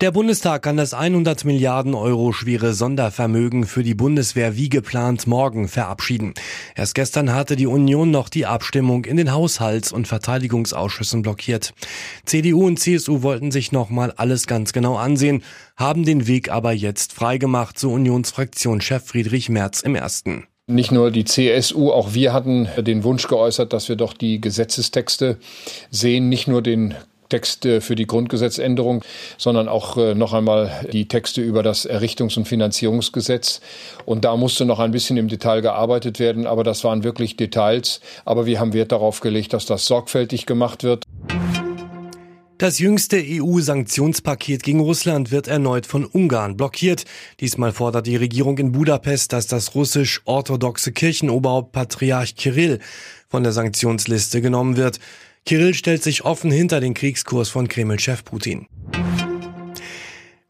Der Bundestag kann das 100 Milliarden Euro schwere Sondervermögen für die Bundeswehr wie geplant morgen verabschieden. Erst gestern hatte die Union noch die Abstimmung in den Haushalts- und Verteidigungsausschüssen blockiert. CDU und CSU wollten sich nochmal alles ganz genau ansehen, haben den Weg aber jetzt freigemacht, so Unionsfraktionschef Friedrich Merz im ersten. Nicht nur die CSU, auch wir hatten den Wunsch geäußert, dass wir doch die Gesetzestexte sehen, nicht nur den Texte für die Grundgesetzänderung, sondern auch äh, noch einmal die Texte über das Errichtungs- und Finanzierungsgesetz. Und da musste noch ein bisschen im Detail gearbeitet werden, aber das waren wirklich Details. Aber wir haben Wert darauf gelegt, dass das sorgfältig gemacht wird. Das jüngste EU-Sanktionspaket gegen Russland wird erneut von Ungarn blockiert. Diesmal fordert die Regierung in Budapest, dass das russisch-orthodoxe Kirchenoberhaupt Patriarch Kirill von der Sanktionsliste genommen wird. Kirill stellt sich offen hinter den Kriegskurs von Kreml-Chef Putin.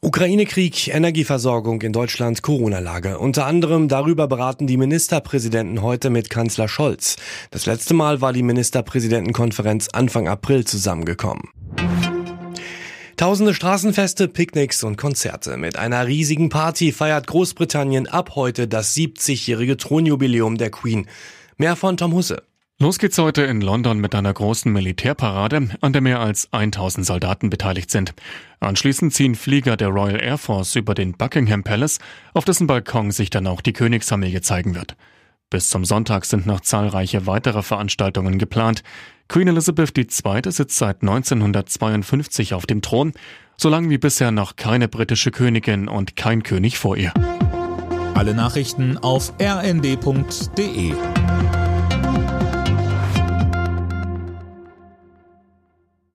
Ukraine-Krieg, Energieversorgung in Deutschland, Corona-Lage. Unter anderem darüber beraten die Ministerpräsidenten heute mit Kanzler Scholz. Das letzte Mal war die Ministerpräsidentenkonferenz Anfang April zusammengekommen. Tausende Straßenfeste, Picknicks und Konzerte. Mit einer riesigen Party feiert Großbritannien ab heute das 70-jährige Thronjubiläum der Queen. Mehr von Tom Husse. Los geht's heute in London mit einer großen Militärparade, an der mehr als 1000 Soldaten beteiligt sind. Anschließend ziehen Flieger der Royal Air Force über den Buckingham Palace, auf dessen Balkon sich dann auch die Königsfamilie zeigen wird. Bis zum Sonntag sind noch zahlreiche weitere Veranstaltungen geplant. Queen Elizabeth II. sitzt seit 1952 auf dem Thron, so lange wie bisher noch keine britische Königin und kein König vor ihr. Alle Nachrichten auf rnd.de